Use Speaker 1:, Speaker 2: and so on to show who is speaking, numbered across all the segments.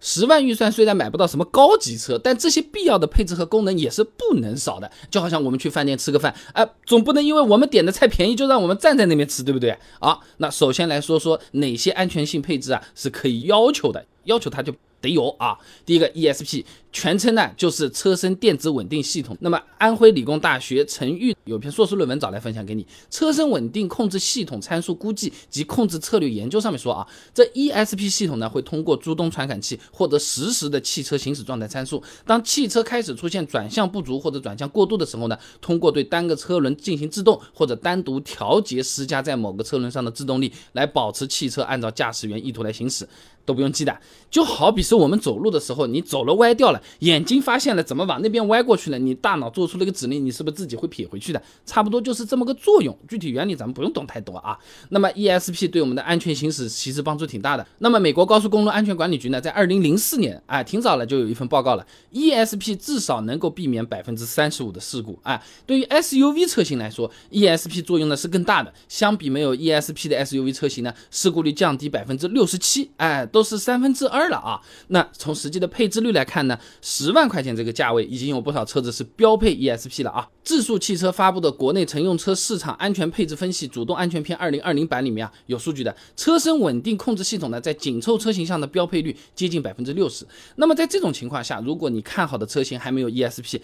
Speaker 1: 十万预算虽然买不到什么高级车，但这些必要的配置和功能也是不能少的。就好像我们去饭店吃个饭，哎，总不能因为我们点的菜便宜就让我们站在那边吃，对不对？啊，那首先来说说哪些安全性配置啊是可以要求的，要求它就。得有啊，第一个 ESP 全称呢就是车身电子稳定系统。那么安徽理工大学陈玉有篇硕士论文找来分享给你，《车身稳定控制系统参数估计及控制策略研究》上面说啊，这 ESP 系统呢会通过主动传感器获得实时的汽车行驶状态参数。当汽车开始出现转向不足或者转向过度的时候呢，通过对单个车轮进行制动或者单独调节施加在某个车轮上的制动力，来保持汽车按照驾驶员意图来行驶。都不用记的，就好比是我们走路的时候，你走了歪掉了，眼睛发现了怎么往那边歪过去了，你大脑做出了一个指令，你是不是自己会撇回去的？差不多就是这么个作用，具体原理咱们不用懂太多啊。那么 ESP 对我们的安全行驶其实帮助挺大的。那么美国高速公路安全管理局呢，在二零零四年，哎，挺早了就有一份报告了，ESP 至少能够避免百分之三十五的事故。哎，对于 SUV 车型来说，ESP 作用呢是更大的，相比没有 ESP 的 SUV 车型呢，事故率降低百分之六十七。哎，都是三分之二了啊！那从实际的配置率来看呢，十万块钱这个价位已经有不少车子是标配 ESP 了啊。智速汽车发布的国内乘用车市场安全配置分析主动安全篇二零二零版里面啊，有数据的，车身稳定控制系统呢，在紧凑车型上的标配率接近百分之六十。那么在这种情况下，如果你看好的车型还没有 ESP，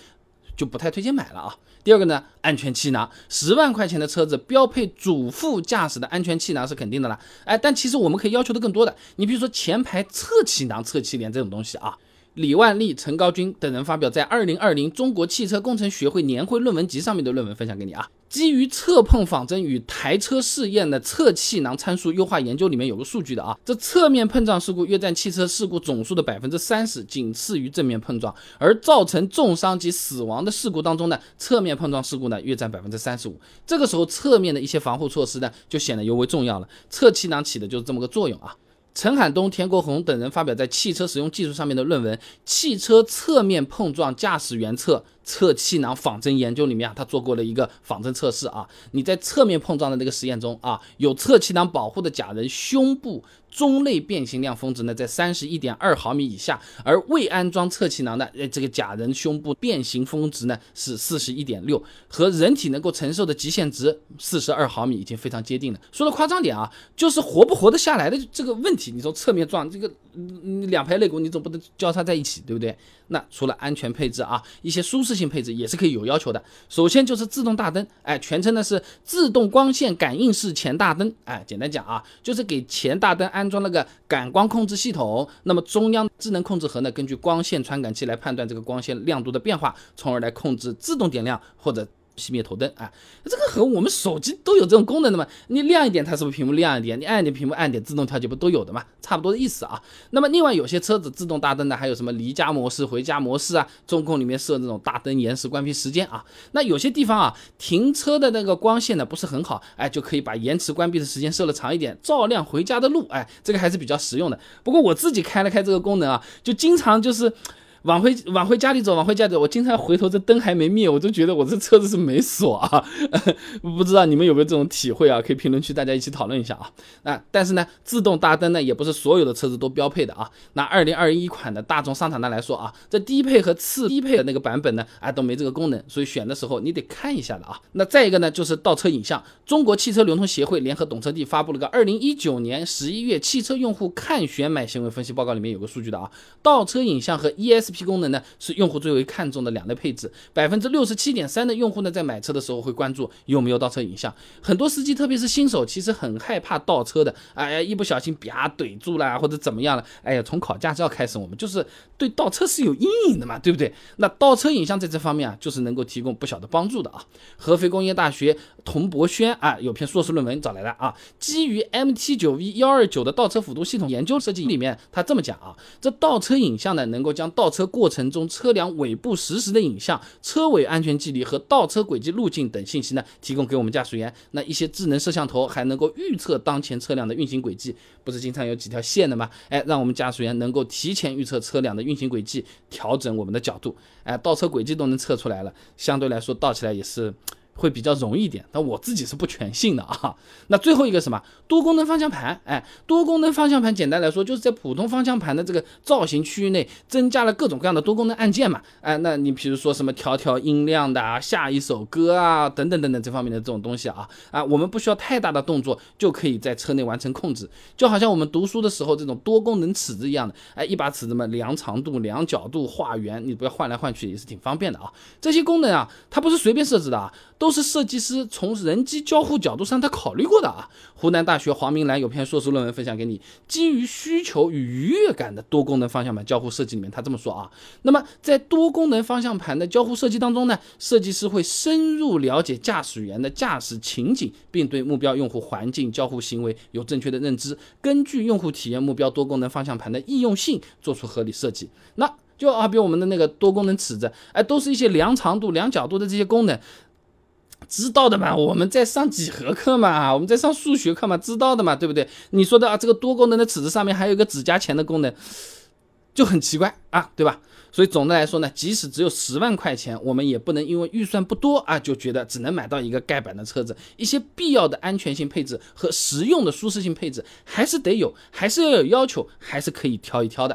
Speaker 1: 就不太推荐买了啊。第二个呢，安全气囊，十万块钱的车子标配主副驾驶的安全气囊是肯定的了。哎，但其实我们可以要求的更多的，你比如说前排侧气囊、侧气帘这种东西啊。李万利、陈高军等人发表在二零二零中国汽车工程学会年会论文集上面的论文分享给你啊。基于侧碰仿真与台车试验的侧气囊参数优化研究里面有个数据的啊，这侧面碰撞事故约占汽车事故总数的百分之三十，仅次于正面碰撞。而造成重伤及死亡的事故当中呢，侧面碰撞事故呢约占百分之三十五。这个时候侧面的一些防护措施呢就显得尤为重要了。侧气囊起的就是这么个作用啊。陈海东、田国红等人发表在汽车使用技术上面的论文《汽车侧面碰撞驾驶员侧侧气囊仿真研究》里面啊，他做过了一个仿真测试啊。你在侧面碰撞的那个实验中啊，有侧气囊保护的假人胸部。中类变形量峰值呢在三十一点二毫米以下，而未安装侧气囊的，呃，这个假人胸部变形峰值呢是四十一点六，和人体能够承受的极限值四十二毫米已经非常接近了。说的夸张点啊，就是活不活得下来的这个问题。你从侧面撞这个，两排肋骨你总不能交叉在一起，对不对？那除了安全配置啊，一些舒适性配置也是可以有要求的。首先就是自动大灯，哎，全称呢是自动光线感应式前大灯，哎，简单讲啊，就是给前大灯安装了个感光控制系统。那么中央智能控制盒呢，根据光线传感器来判断这个光线亮度的变化，从而来控制自动点亮或者。熄灭头灯啊，这个和我们手机都有这种功能的嘛？你亮一点，它是不是屏幕亮一点？你暗一点，屏幕暗点，自动调节不都有的嘛？差不多的意思啊。那么另外有些车子自动大灯呢，还有什么离家模式、回家模式啊？中控里面设这种大灯延时关闭时间啊。那有些地方啊，停车的那个光线呢不是很好，哎，就可以把延迟关闭的时间设的长一点，照亮回家的路，哎，这个还是比较实用的。不过我自己开了开这个功能啊，就经常就是。往回往回家里走，往回家里走，我经常回头，这灯还没灭，我就觉得我这车子是没锁啊。不知道你们有没有这种体会啊？可以评论区大家一起讨论一下啊。那但是呢，自动大灯呢，也不是所有的车子都标配的啊。拿二零二一款的大众桑塔纳来说啊，这低配和次低配的那个版本呢，啊都没这个功能，所以选的时候你得看一下的啊。那再一个呢，就是倒车影像。中国汽车流通协会联合懂车帝发布了个二零一九年十一月汽车用户看选买行为分析报告，里面有个数据的啊，倒车影像和 ESP。P 功能呢是用户最为看重的两类配置，百分之六十七点三的用户呢在买车的时候会关注有没有倒车影像。很多司机特别是新手，其实很害怕倒车的，哎呀，一不小心啪怼住了或者怎么样了，哎呀，从考驾照开始我们就是对倒车是有阴影的嘛，对不对？那倒车影像在这方面啊，就是能够提供不小的帮助的啊。合肥工业大学童博轩啊有篇硕士论文找来了啊，基于 MT 九 V 幺二九的倒车辅助系统研究设计里面，他这么讲啊，这倒车影像呢能够将倒车过程中车辆尾部实时的影像、车尾安全距离和倒车轨迹路径等信息呢，提供给我们驾驶员。那一些智能摄像头还能够预测当前车辆的运行轨迹，不是经常有几条线的吗？哎，让我们驾驶员能够提前预测车辆的运行轨迹，调整我们的角度。哎，倒车轨迹都能测出来了，相对来说倒起来也是会比较容易一点，但我自己是不全信的啊。那最后一个什么多功能方向盘？哎，多功能方向盘简单来说就是在普通方向盘的这个造型区域内增加了各种各样的多功能按键嘛。哎，那你比如说什么调调音量的啊，下一首歌啊，等等等等这方面的这种东西啊啊，我们不需要太大的动作就可以在车内完成控制，就好像我们读书的时候这种多功能尺子一样的。哎，一把尺子嘛，量长度、量角度、画圆，你不要换来换去也是挺方便的啊。这些功能啊，它不是随便设置的啊。都都是设计师从人机交互角度上他考虑过的啊。湖南大学黄明兰有篇硕士论文分享给你，基于需求与愉悦感的多功能方向盘交互设计里面，他这么说啊。那么在多功能方向盘的交互设计当中呢，设计师会深入了解驾驶员的驾驶情景，并对目标用户环境交互行为有正确的认知，根据用户体验目标多功能方向盘的易用性做出合理设计。那就好比如我们的那个多功能尺子，哎，都是一些量长度、量角度的这些功能。知道的嘛，我们在上几何课嘛，我们在上数学课嘛，知道的嘛，对不对？你说的啊，这个多功能的尺子上面还有一个指甲钳的功能，就很奇怪啊，对吧？所以总的来说呢，即使只有十万块钱，我们也不能因为预算不多啊，就觉得只能买到一个盖板的车子。一些必要的安全性配置和实用的舒适性配置还是得有，还是要有要求，还是可以挑一挑的。